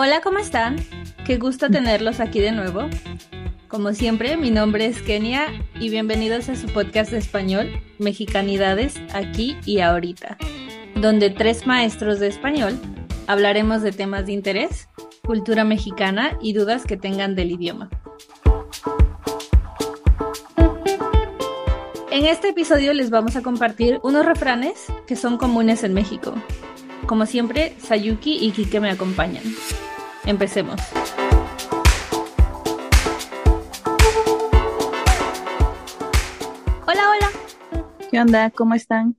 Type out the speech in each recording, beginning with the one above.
Hola, ¿cómo están? Qué gusto tenerlos aquí de nuevo. Como siempre, mi nombre es Kenia y bienvenidos a su podcast de español, Mexicanidades, aquí y ahorita, donde tres maestros de español hablaremos de temas de interés, cultura mexicana y dudas que tengan del idioma. En este episodio les vamos a compartir unos refranes que son comunes en México. Como siempre, Sayuki y Kike me acompañan. Empecemos. Hola, hola. ¿Qué onda? ¿Cómo están?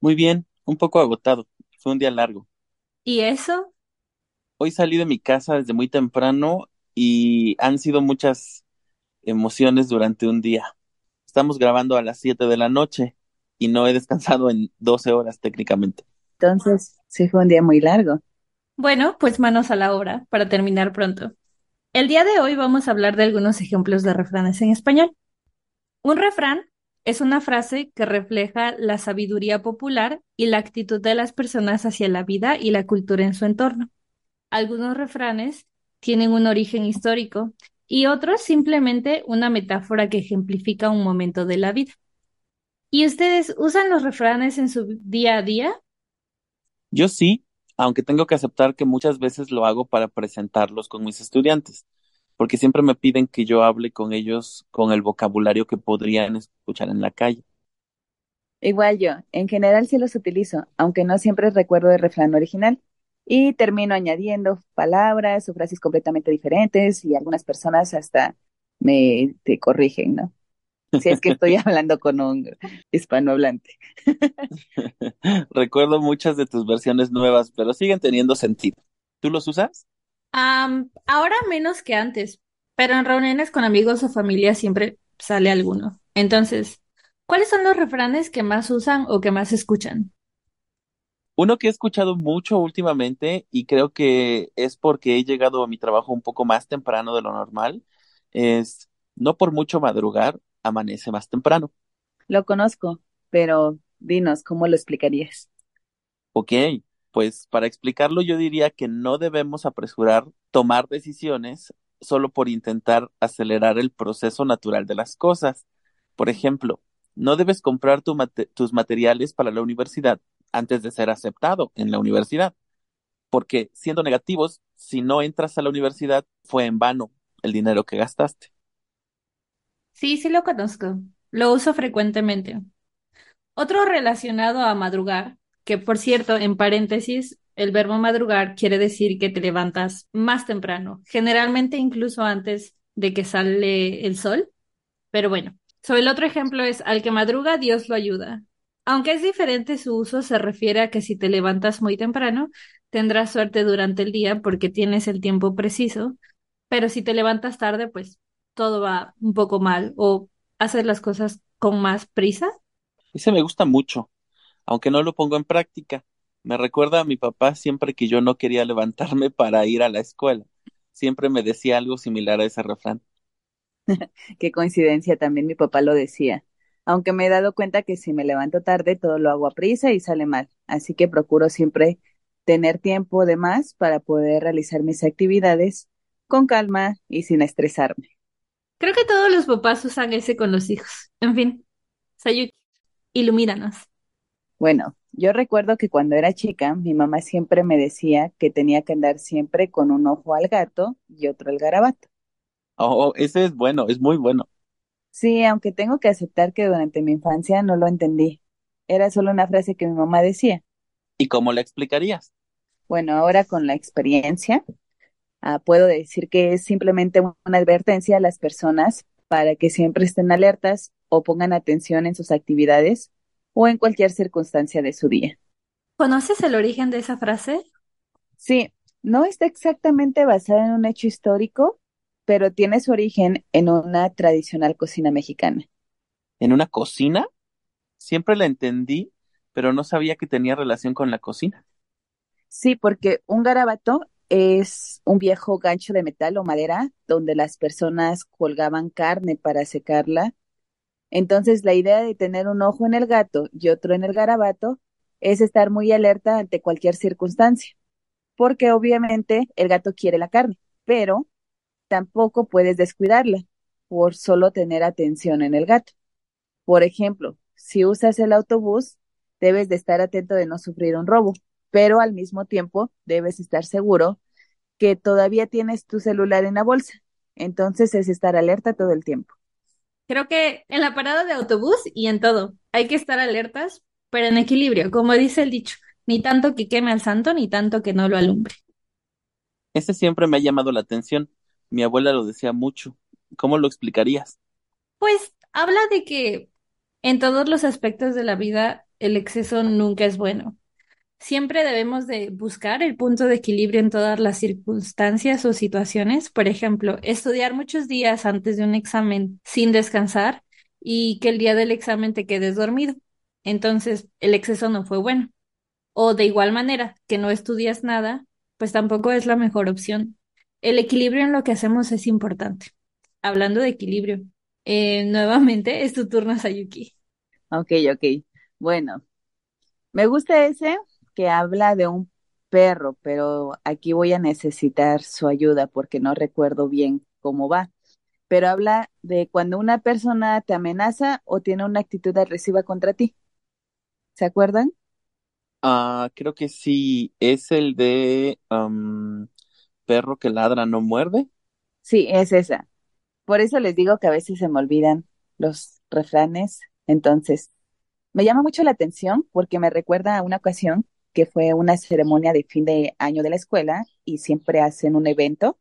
Muy bien, un poco agotado. Fue un día largo. ¿Y eso? Hoy salí de mi casa desde muy temprano y han sido muchas emociones durante un día. Estamos grabando a las 7 de la noche y no he descansado en 12 horas técnicamente. Entonces, sí fue un día muy largo. Bueno, pues manos a la obra para terminar pronto. El día de hoy vamos a hablar de algunos ejemplos de refranes en español. Un refrán es una frase que refleja la sabiduría popular y la actitud de las personas hacia la vida y la cultura en su entorno. Algunos refranes tienen un origen histórico y otros simplemente una metáfora que ejemplifica un momento de la vida. ¿Y ustedes usan los refranes en su día a día? Yo sí, aunque tengo que aceptar que muchas veces lo hago para presentarlos con mis estudiantes, porque siempre me piden que yo hable con ellos con el vocabulario que podrían escuchar en la calle. Igual yo, en general sí los utilizo, aunque no siempre recuerdo el refrán original. Y termino añadiendo palabras o frases completamente diferentes y algunas personas hasta me te corrigen, ¿no? Si es que estoy hablando con un hispanohablante. Recuerdo muchas de tus versiones nuevas, pero siguen teniendo sentido. ¿Tú los usas? Ahora menos que antes, pero en reuniones con amigos o familia siempre sale alguno. Entonces, ¿cuáles son los refranes que más usan o que más escuchan? Uno que he escuchado mucho últimamente y creo que es porque he llegado a mi trabajo un poco más temprano de lo normal es no por mucho madrugar, amanece más temprano. Lo conozco, pero dinos, ¿cómo lo explicarías? Ok, pues para explicarlo yo diría que no debemos apresurar tomar decisiones solo por intentar acelerar el proceso natural de las cosas. Por ejemplo, no debes comprar tu mate- tus materiales para la universidad antes de ser aceptado en la universidad, porque siendo negativos, si no entras a la universidad, fue en vano el dinero que gastaste. Sí, sí lo conozco. Lo uso frecuentemente. Otro relacionado a madrugar, que por cierto, en paréntesis, el verbo madrugar quiere decir que te levantas más temprano, generalmente incluso antes de que sale el sol. Pero bueno, so el otro ejemplo es al que madruga, Dios lo ayuda. Aunque es diferente su uso, se refiere a que si te levantas muy temprano, tendrás suerte durante el día porque tienes el tiempo preciso, pero si te levantas tarde, pues todo va un poco mal o haces las cosas con más prisa. Ese me gusta mucho, aunque no lo pongo en práctica. Me recuerda a mi papá siempre que yo no quería levantarme para ir a la escuela. Siempre me decía algo similar a ese refrán. Qué coincidencia, también mi papá lo decía. Aunque me he dado cuenta que si me levanto tarde, todo lo hago a prisa y sale mal. Así que procuro siempre tener tiempo de más para poder realizar mis actividades con calma y sin estresarme. Creo que todos los papás usan ese con los hijos. En fin, Sayuki, ilumínanos. Bueno, yo recuerdo que cuando era chica, mi mamá siempre me decía que tenía que andar siempre con un ojo al gato y otro al garabato. Oh, ese es bueno, es muy bueno. Sí, aunque tengo que aceptar que durante mi infancia no lo entendí. Era solo una frase que mi mamá decía. ¿Y cómo la explicarías? Bueno, ahora con la experiencia, ah, puedo decir que es simplemente una advertencia a las personas para que siempre estén alertas o pongan atención en sus actividades o en cualquier circunstancia de su día. ¿Conoces el origen de esa frase? Sí, no está exactamente basada en un hecho histórico, pero tiene su origen en una tradicional cocina mexicana. ¿En una cocina? Siempre la entendí, pero no sabía que tenía relación con la cocina. Sí, porque un garabato es un viejo gancho de metal o madera donde las personas colgaban carne para secarla. Entonces, la idea de tener un ojo en el gato y otro en el garabato es estar muy alerta ante cualquier circunstancia. porque obviamente el gato quiere la carne, pero tampoco puedes descuidarla por solo tener atención en el gato. Por ejemplo, si usas el autobús, debes de estar atento de no sufrir un robo, pero al mismo tiempo debes estar seguro que todavía tienes tu celular en la bolsa. Entonces es estar alerta todo el tiempo. Creo que en la parada de autobús y en todo hay que estar alertas, pero en equilibrio, como dice el dicho, ni tanto que queme al santo, ni tanto que no lo alumbre. Ese siempre me ha llamado la atención. Mi abuela lo decía mucho. ¿Cómo lo explicarías? Pues habla de que en todos los aspectos de la vida el exceso nunca es bueno. Siempre debemos de buscar el punto de equilibrio en todas las circunstancias o situaciones. Por ejemplo, estudiar muchos días antes de un examen sin descansar y que el día del examen te quedes dormido. Entonces, el exceso no fue bueno. O de igual manera, que no estudias nada, pues tampoco es la mejor opción. El equilibrio en lo que hacemos es importante. Hablando de equilibrio, eh, nuevamente es tu turno, Sayuki. Ok, ok. Bueno, me gusta ese que habla de un perro, pero aquí voy a necesitar su ayuda porque no recuerdo bien cómo va. Pero habla de cuando una persona te amenaza o tiene una actitud agresiva contra ti. ¿Se acuerdan? Ah, creo que sí, es el de perro que ladra no muerde. Sí, es esa. Por eso les digo que a veces se me olvidan los refranes. Entonces, me llama mucho la atención porque me recuerda a una ocasión que fue una ceremonia de fin de año de la escuela y siempre hacen un evento.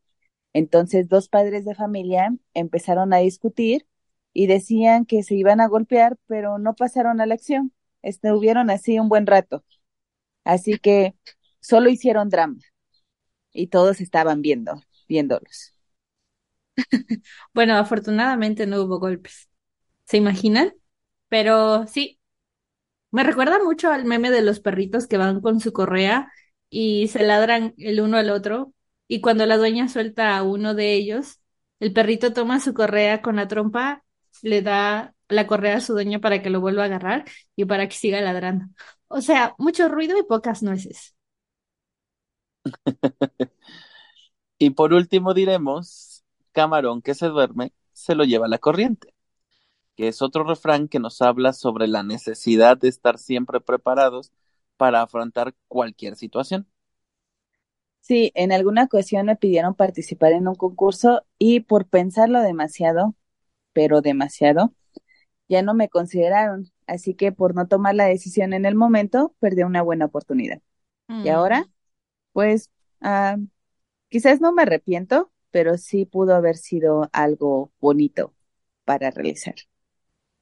Entonces, dos padres de familia empezaron a discutir y decían que se iban a golpear, pero no pasaron a la acción. Estuvieron así un buen rato. Así que solo hicieron drama y todos estaban viendo, viéndolos. Bueno, afortunadamente no hubo golpes. ¿Se imaginan? Pero sí, me recuerda mucho al meme de los perritos que van con su correa y se ladran el uno al otro. Y cuando la dueña suelta a uno de ellos, el perrito toma su correa con la trompa, le da la correa a su dueña para que lo vuelva a agarrar y para que siga ladrando. O sea, mucho ruido y pocas nueces. Y por último diremos, camarón que se duerme, se lo lleva la corriente que es otro refrán que nos habla sobre la necesidad de estar siempre preparados para afrontar cualquier situación. Sí, en alguna ocasión me pidieron participar en un concurso y por pensarlo demasiado, pero demasiado, ya no me consideraron, así que por no tomar la decisión en el momento, perdí una buena oportunidad. Y ahora, mm. pues, ah, quizás no me arrepiento, pero sí pudo haber sido algo bonito para realizar.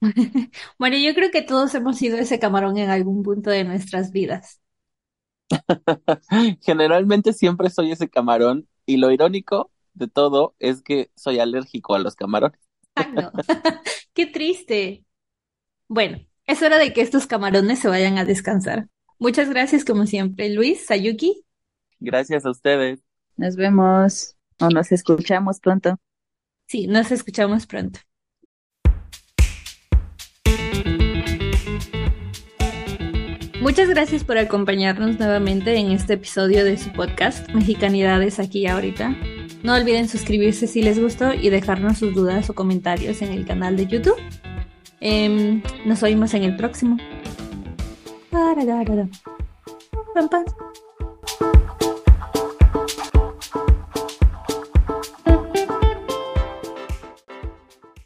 Bueno, yo creo que todos hemos sido ese camarón en algún punto de nuestras vidas. Generalmente siempre soy ese camarón y lo irónico de todo es que soy alérgico a los camarones. Ay, no. Qué triste. Bueno, es hora de que estos camarones se vayan a descansar. Muchas gracias como siempre, Luis, Sayuki. Gracias a ustedes. Nos vemos o nos escuchamos pronto. Sí, nos escuchamos pronto. Muchas gracias por acompañarnos nuevamente en este episodio de su podcast Mexicanidades aquí y ahorita. No olviden suscribirse si les gustó y dejarnos sus dudas o comentarios en el canal de YouTube. Em, nos oímos en el próximo.